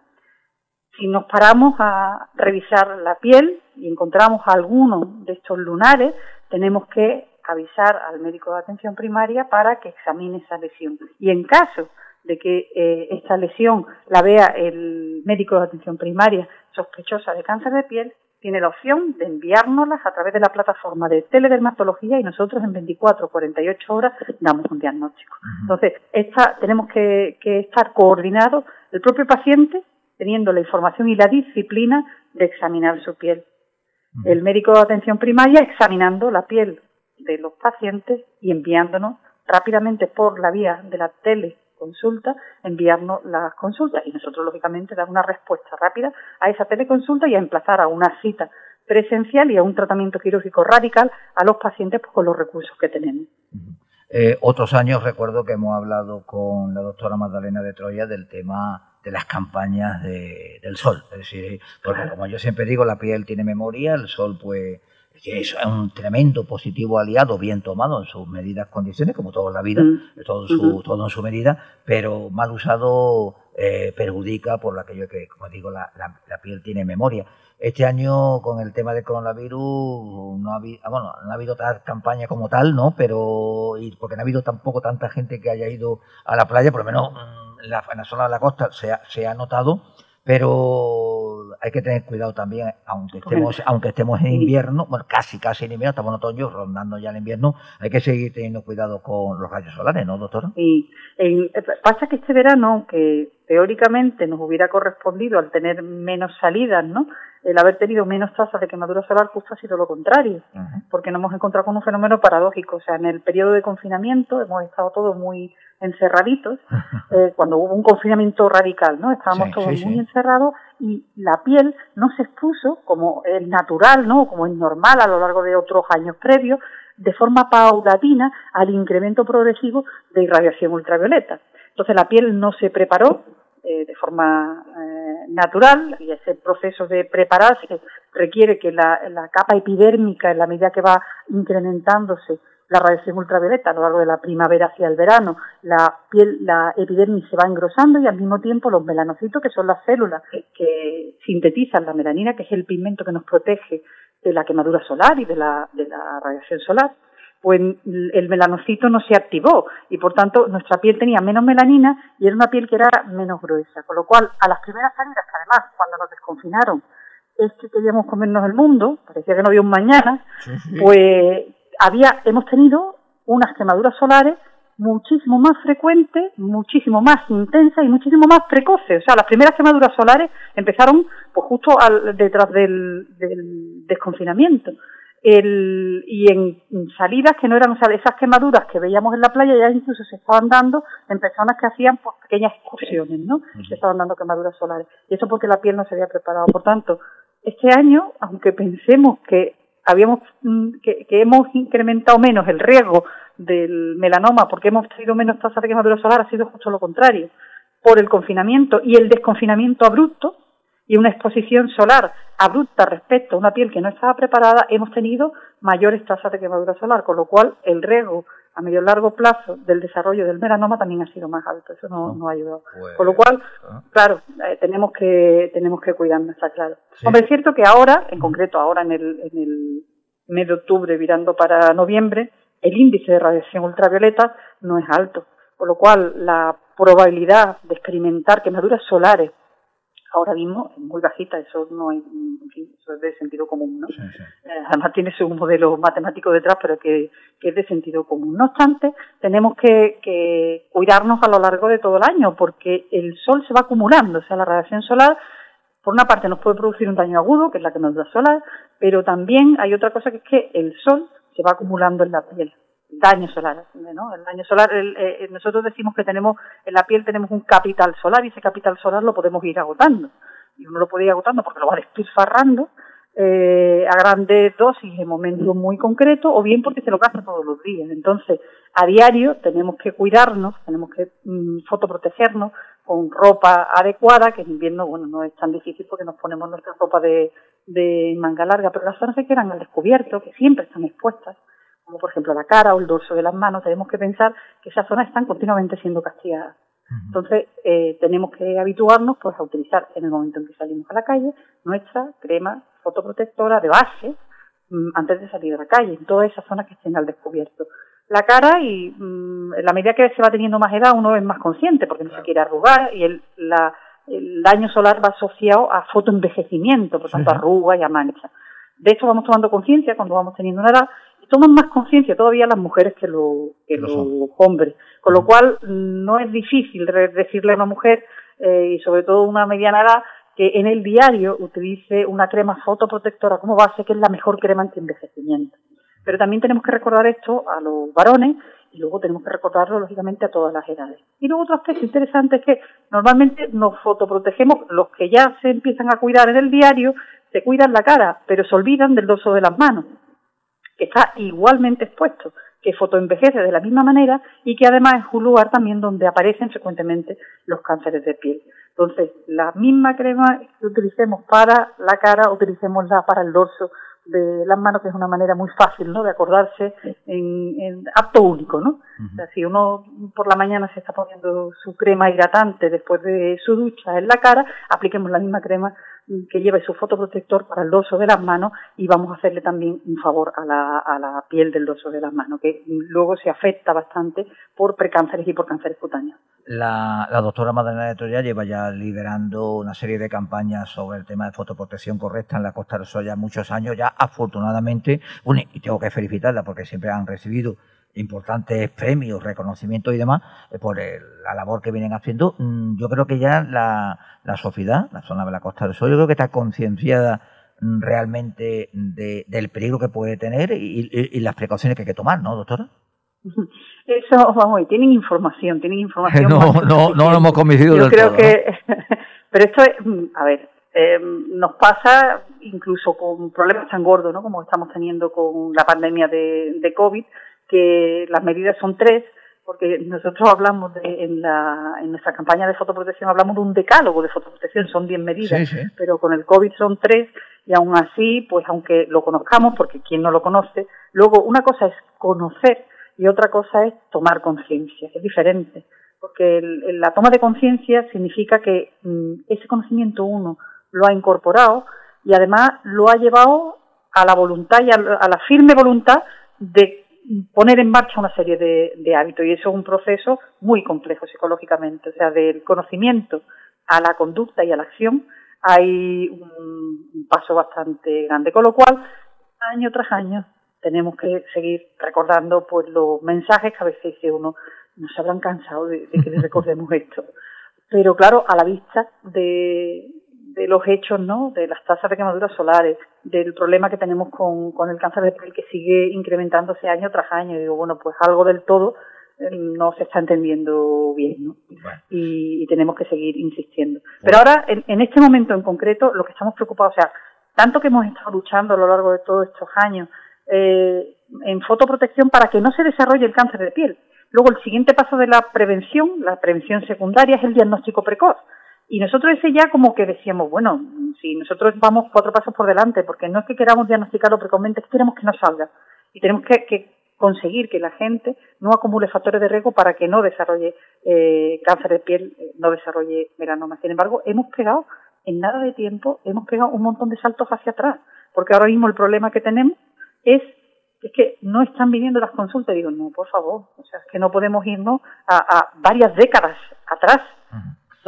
Si nos paramos a revisar la piel y encontramos alguno de estos lunares, tenemos que avisar al médico de atención primaria para que examine esa lesión. Y en caso de que eh, esta lesión la vea el médico de atención primaria sospechosa de cáncer de piel, tiene la opción de enviárnoslas a través de la plataforma de teledermatología y nosotros en 24 o 48 horas damos un diagnóstico. Entonces, esta, tenemos que, que estar coordinados el propio paciente teniendo la información y la disciplina de examinar su piel. El médico de atención primaria examinando la piel de los pacientes y enviándonos rápidamente por la vía de la teleconsulta, enviarnos las consultas y nosotros lógicamente dar una respuesta rápida a esa teleconsulta y a emplazar a una cita presencial y a un tratamiento quirúrgico radical a los pacientes pues, con los recursos que tenemos. Eh, otros años recuerdo que hemos hablado con la doctora Magdalena de Troya del tema de las campañas de, del sol. Es decir, porque como yo siempre digo, la piel tiene memoria, el sol pues es un tremendo positivo aliado bien tomado en sus medidas condiciones, como todo en la vida, mm. todo, en su, todo en su medida, pero mal usado eh, perjudica por aquello que, como digo, la, la, piel tiene memoria. Este año con el tema del coronavirus no ha habido, ah, bueno, no ha habido tal campaña como tal, ¿no? Pero y porque no ha habido tampoco tanta gente que haya ido a la playa, por lo menos mm, en la, en la zona de la costa se ha, se ha notado, pero hay que tener cuidado también, aunque estemos, aunque estemos en invierno, bueno, casi, casi en invierno, estamos en otoño, rondando ya el invierno, hay que seguir teniendo cuidado con los rayos solares, ¿no, doctora? Sí, pasa que este verano, que teóricamente nos hubiera correspondido al tener menos salidas, ¿no? El haber tenido menos tasas de quemadura solar justo ha sido lo contrario, porque nos hemos encontrado con un fenómeno paradójico. O sea, en el periodo de confinamiento hemos estado todos muy encerraditos, eh, cuando hubo un confinamiento radical, ¿no? Estábamos todos muy encerrados y la piel no se expuso como es natural, ¿no? Como es normal a lo largo de otros años previos, de forma paulatina al incremento progresivo de irradiación ultravioleta. Entonces la piel no se preparó eh, de forma eh, natural y ese proceso de prepararse requiere que la, la capa epidérmica, en la medida que va incrementándose, la radiación ultravioleta a lo largo de la primavera hacia el verano, la piel, la epidermis se va engrosando y al mismo tiempo los melanocitos, que son las células que sintetizan la melanina, que es el pigmento que nos protege de la quemadura solar y de la, de la radiación solar, pues el melanocito no se activó y por tanto nuestra piel tenía menos melanina y era una piel que era menos gruesa, con lo cual a las primeras salidas, que además cuando nos desconfinaron es que queríamos comernos el mundo, parecía que no había un mañana, pues había, hemos tenido unas quemaduras solares muchísimo más frecuentes, muchísimo más intensas y muchísimo más precoces. O sea, las primeras quemaduras solares empezaron pues justo al, detrás del, desconfinamiento. El, y en salidas que no eran, o sea, esas quemaduras que veíamos en la playa ya incluso se estaban dando en personas que hacían pues, pequeñas excursiones, ¿no? Se estaban dando quemaduras solares. Y eso porque la piel no se había preparado. Por tanto, este año, aunque pensemos que habíamos mm, que, hemos incrementado menos el riesgo del melanoma porque hemos tenido menos tasas de quemadura solar ha sido justo lo contrario por el confinamiento y el desconfinamiento abrupto y una exposición solar abrupta respecto a una piel que no estaba preparada, hemos tenido mayores tasas de quemadura solar, con lo cual el riesgo a medio y largo plazo del desarrollo del melanoma también ha sido más alto. Eso no, no ha ayudado. Pues, Con lo cual, ah. claro, eh, tenemos que tenemos que cuidarnos, está claro. Hombre, es cierto que ahora, en concreto ahora en el, en el mes de octubre, virando para noviembre, el índice de radiación ultravioleta no es alto. Por lo cual, la probabilidad de experimentar quemaduras solares ahora mismo es muy bajita, eso no hay, eso es de sentido común, ¿no? Eh, además tiene su modelo matemático detrás, pero que, es de sentido común. No obstante, tenemos que, que, cuidarnos a lo largo de todo el año, porque el sol se va acumulando, o sea, la radiación solar, por una parte nos puede producir un daño agudo, que es la quemadura solar, pero también hay otra cosa que es que el sol se va acumulando en la piel daño solar, ¿no? El daño solar, eh, eh, nosotros decimos que tenemos, en la piel tenemos un capital solar y ese capital solar lo podemos ir agotando. Y uno lo puede ir agotando porque lo va despilfarrando eh, a grandes dosis en momentos muy concretos o bien porque se lo gasta todos los días. Entonces, a diario tenemos que cuidarnos, tenemos que mm, fotoprotegernos con ropa adecuada, que en invierno, bueno, no es tan difícil porque nos ponemos nuestra ropa de, de manga larga, pero las zonas que quedan al descubierto, que siempre están expuestas, como por ejemplo la cara o el dorso de las manos, tenemos que pensar que esas zonas están continuamente siendo castigadas. Entonces, eh, tenemos que habituarnos pues a utilizar en el momento en que salimos a la calle nuestra crema fotoprotectora de base mm, antes de salir a la calle, en todas esas zonas que estén al descubierto. La cara y mm, en la medida que se va teniendo más edad uno es más consciente porque no se quiere arrugar y el, la, el daño solar va asociado a fotoenvejecimiento, por tanto arruga y a mancha. De esto vamos tomando conciencia cuando vamos teniendo una edad toman más conciencia todavía las mujeres que, lo, que los hombres. Con lo cual no es difícil decirle a una mujer eh, y sobre todo una mediana edad que en el diario utilice una crema fotoprotectora como base, que es la mejor crema anti-envejecimiento. Pero también tenemos que recordar esto a los varones y luego tenemos que recordarlo lógicamente a todas las edades. Y luego otro aspecto interesante es que normalmente nos fotoprotegemos, los que ya se empiezan a cuidar en el diario, se cuidan la cara, pero se olvidan del dorso de las manos, que está igualmente expuesto, que fotoenvejece de la misma manera y que además es un lugar también donde aparecen frecuentemente los cánceres de piel. Entonces, la misma crema que utilicemos para la cara, utilicémosla para el dorso de las manos, que es una manera muy fácil, ¿no? De acordarse en, en acto único, ¿no? O sea, si uno por la mañana se está poniendo su crema hidratante después de su ducha en la cara, apliquemos la misma crema que lleve su fotoprotector para el dorso de las manos y vamos a hacerle también un favor a la, a la piel del dorso de las manos, que luego se afecta bastante por precánceres y por cánceres cutáneos. La, la doctora Madalena de Troya lleva ya liderando una serie de campañas sobre el tema de fotoprotección correcta en la Costa del Sol ya muchos años, ya afortunadamente, y tengo que felicitarla porque siempre han recibido importantes premios, reconocimientos y demás eh, por la labor que vienen haciendo. Mm, yo creo que ya la, la sociedad, la zona de la Costa del Sol, yo creo que está concienciada mm, realmente del peligro que puede tener y, las precauciones que hay que tomar, ¿no, doctora? Eso, vamos, tienen información, tienen información. no, no, no lo hemos convencido Yo creo que, pero esto es, mm, a ver, eh, nos pasa incluso con problemas tan gordos, ¿no? Como estamos teniendo con la pandemia de, de COVID, que las medidas son tres, porque nosotros hablamos de, en, la, en nuestra campaña de fotoprotección, hablamos de un decálogo de fotoprotección, son diez medidas, pero con el COVID son tres, y aún así, pues aunque lo conozcamos, porque quien no lo conoce, luego una cosa es conocer y otra cosa es tomar conciencia, es diferente, porque la toma de conciencia significa que mm, ese conocimiento uno lo ha incorporado y además lo ha llevado a la voluntad y a la firme voluntad de poner en marcha una serie de, hábitos y eso es un proceso muy complejo psicológicamente, o sea, del conocimiento a la conducta y a la acción hay un, paso bastante grande, con lo cual año tras año tenemos que seguir recordando pues los mensajes que a veces dice uno nos habrán cansado de, que les recordemos esto, pero claro, a la vista de, de los hechos, ¿no? De las tasas de quemaduras solares, del problema que tenemos con, con el cáncer de piel que sigue incrementándose año tras año. Y digo, bueno, pues algo del todo eh, no se está entendiendo bien, ¿no? Y, tenemos que seguir insistiendo. Pero ahora, en, este momento en concreto, lo que estamos preocupados, o sea, tanto que hemos estado luchando a lo largo de todos estos años eh, en fotoprotección para que no se desarrolle el cáncer de piel. Luego, el siguiente paso de la prevención, la prevención secundaria, es el diagnóstico precoz. Y nosotros ese ya como que decíamos, bueno, si nosotros vamos cuatro pasos por delante, porque no es que queramos diagnosticarlo precozmente, es que queremos que no salga. Y tenemos que, conseguir que la gente no acumule factores de riesgo para que no desarrolle eh, cáncer de piel, eh, no desarrolle melanoma. Sin embargo, hemos pegado, en nada de tiempo, hemos pegado un montón de saltos hacia atrás, porque ahora mismo el problema que tenemos es es que no están viniendo las consultas. Digo, no, por favor, o sea, es que no podemos irnos a, varias décadas atrás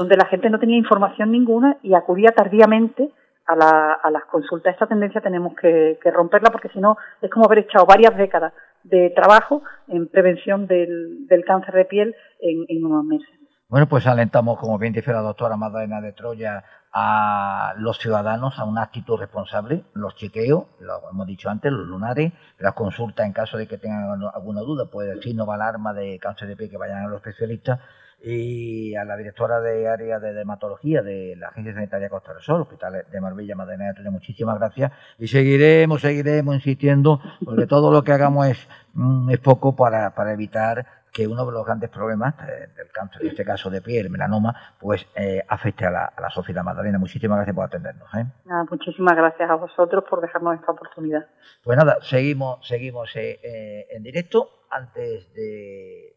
donde la gente no tenía información ninguna y acudía tardíamente a, la, a las consultas. Esta tendencia tenemos que, romperla porque si no es como haber echado varias décadas de trabajo en prevención del, cáncer de piel en, en unos meses. Bueno, pues alentamos, como bien dice la doctora Magdalena de Troya, a los ciudadanos a una actitud responsable, los chequeos, lo hemos dicho antes, los lunares, las consultas en caso de que tengan alguna duda, el signo va alarma de cáncer de pie que vayan a los especialistas y a la directora de área de dermatología de la Agencia Sanitaria Costa del Sol, Hospital de Marbella, Madalena, muchísimas gracias y seguiremos, seguiremos insistiendo porque todo lo que hagamos es, mm, es poco para, para evitar que uno de los grandes problemas eh, del cáncer, en este caso de piel, melanoma, pues eh, afecte a la, a la sociedad Magdalena. Muchísimas gracias por atendernos. ¿eh? muchísimas gracias a vosotros por dejarnos esta oportunidad. Pues nada, seguimos, seguimos en directo. Antes de,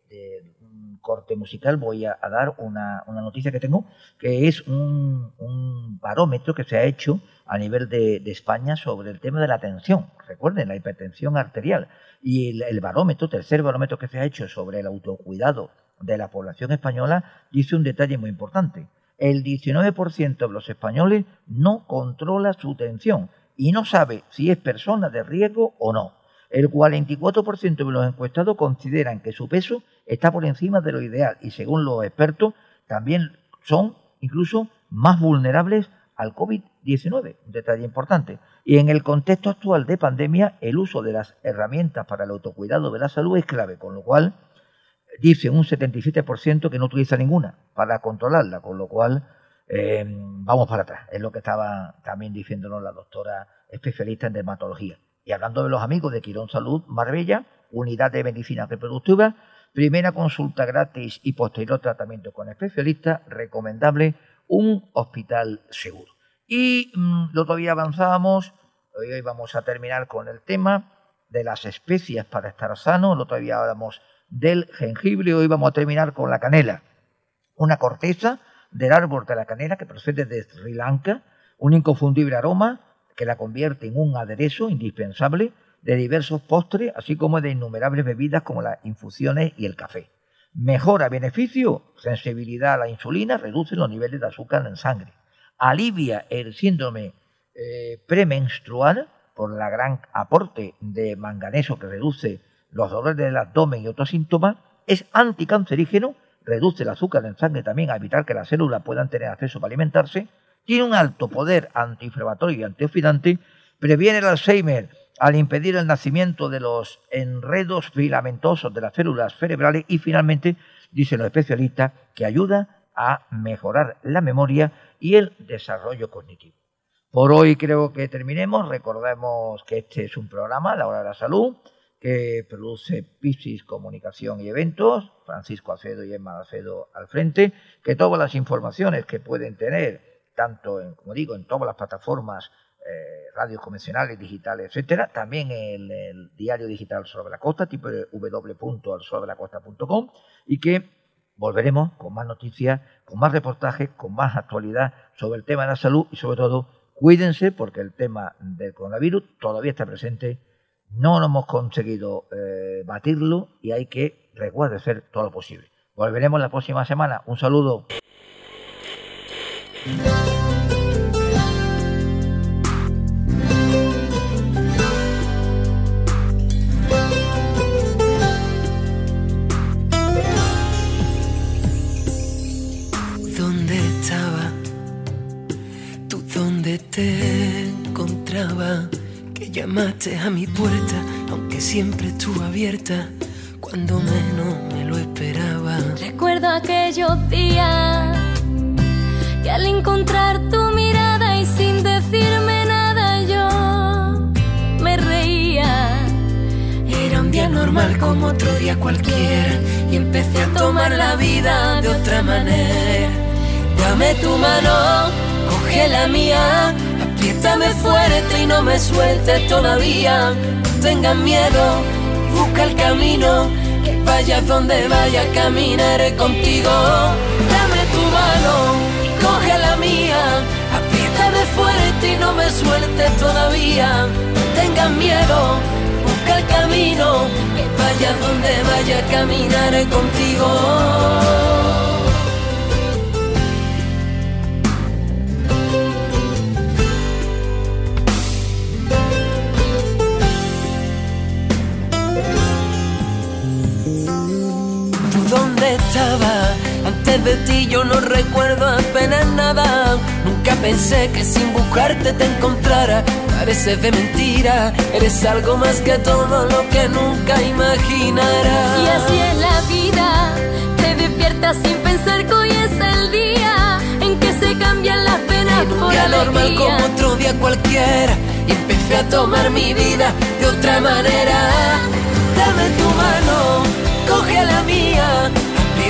corte musical voy a, dar una, una, noticia que tengo, que es un, un, barómetro que se ha hecho a nivel de, de España sobre el tema de la tensión. Recuerden, la hipertensión arterial. Y el, barómetro, tercer barómetro que se ha hecho sobre el autocuidado de la población española, dice un detalle muy importante. El 19% de los españoles no controla su tensión y no sabe si es persona de riesgo o no. El 44% de los encuestados consideran que su peso está por encima de lo ideal y según los expertos también son incluso más vulnerables al COVID-19, un detalle importante. Y en el contexto actual de pandemia, el uso de las herramientas para el autocuidado de la salud es clave, con lo cual dice un 77% que no utiliza ninguna para controlarla, con lo cual eh, vamos para atrás. Es lo que estaba también diciéndonos la doctora especialista en dermatología. Y hablando de los amigos de Quirón Salud Marbella, unidad de medicina reproductiva, primera consulta gratis y posterior tratamiento con especialista, recomendable un hospital seguro. Y mm, lo todavía avanzábamos, hoy vamos a terminar con el tema de las especias para estar sano, lo todavía hablamos del jengibre, hoy vamos a terminar con la canela, una corteza del árbol de la canela que procede de Sri Lanka, un inconfundible aroma que la convierte en un aderezo indispensable de diversos postres, así como de innumerables bebidas como las infusiones y el café. Mejora beneficio, sensibilidad a la insulina, reduce los niveles de azúcar en sangre. Alivia el síndrome eh, premenstrual por la gran aporte de manganeso que reduce los dolores del abdomen y otros síntomas. Es anticancerígeno, reduce el azúcar en sangre también a evitar que las células puedan tener acceso para alimentarse. Tiene un alto poder antiinflamatorio y antioxidante. Previene el Alzheimer al impedir el nacimiento de los enredos filamentosos de las células cerebrales y finalmente, dicen los especialistas, que ayuda a mejorar la memoria y el desarrollo cognitivo. Por hoy creo que terminemos. Recordemos que este es un programa, La Hora de la Salud, que produce Piscis Comunicación y Eventos, Francisco Acedo y Emma Acedo al frente, que todas las informaciones que pueden tener, tanto en, como digo, en todas las plataformas eh, radios convencionales, digitales, etcétera. También el, el diario digital sobre la costa, tipo www.alsobelacosta.com y que volveremos con más noticias, con más reportajes, con más actualidad sobre el tema de la salud y sobre todo cuídense porque el tema del coronavirus todavía está presente, no lo hemos conseguido eh, batirlo y hay que hacer todo lo posible. Volveremos la próxima semana. Un saludo. Llamaste a mi puerta, aunque siempre estuvo abierta, cuando menos me lo esperaba. Recuerdo aquellos días que al encontrar tu mirada y sin decirme nada yo me reía. Era un día normal como otro día cualquiera y empecé a tomar la vida de otra manera. Dame tu mano coge la mía, apriétame fuerte y no me sueltes todavía. No tengas miedo, busca el camino, que vayas donde vaya, caminaré contigo. Dame tu mano coge la mía, apriétame fuerte y no me sueltes todavía. No tengas miedo, busca el camino, que vayas donde vaya, caminaré contigo. Antes de ti yo no recuerdo apenas nada. Nunca pensé que sin buscarte te encontrara. Pareces de mentira, eres algo más que todo lo que nunca imaginara. Y así es la vida, te despiertas sin pensar que hoy es el día en que se cambian las penas por día normal como otro día cualquiera y empecé a tomar mi vida de otra manera. Dame tu mano, coge la mía,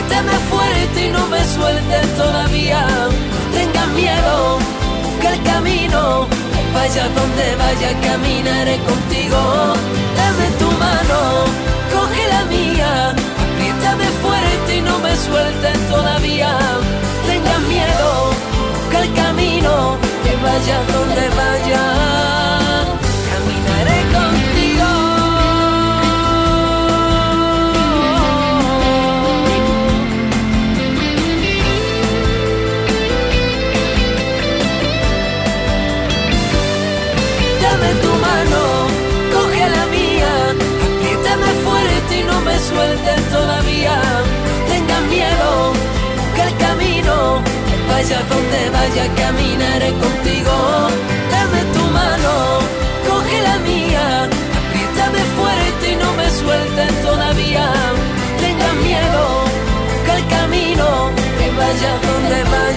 apriétame fuerte y no me sueltes todavía. Tengas miedo, busca el camino, vaya donde vaya, caminaré contigo. Dame tu mano, coge la mía, apriétame fuerte y no me sueltes todavía. Tengas miedo, busca el camino, que vaya donde vaya, sueltes todavía. Tengas miedo, busca el camino, vaya donde vaya, caminaré contigo. Dame tu mano, coge la mía, apriétame fuerte y no me sueltes todavía. Tengas miedo, busca el camino, que vaya donde vaya,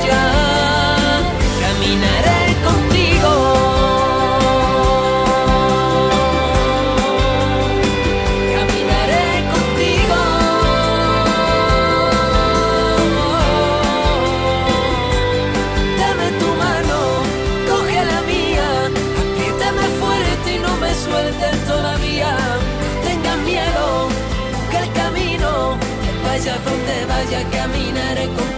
vaya donde vaya, caminaré contigo.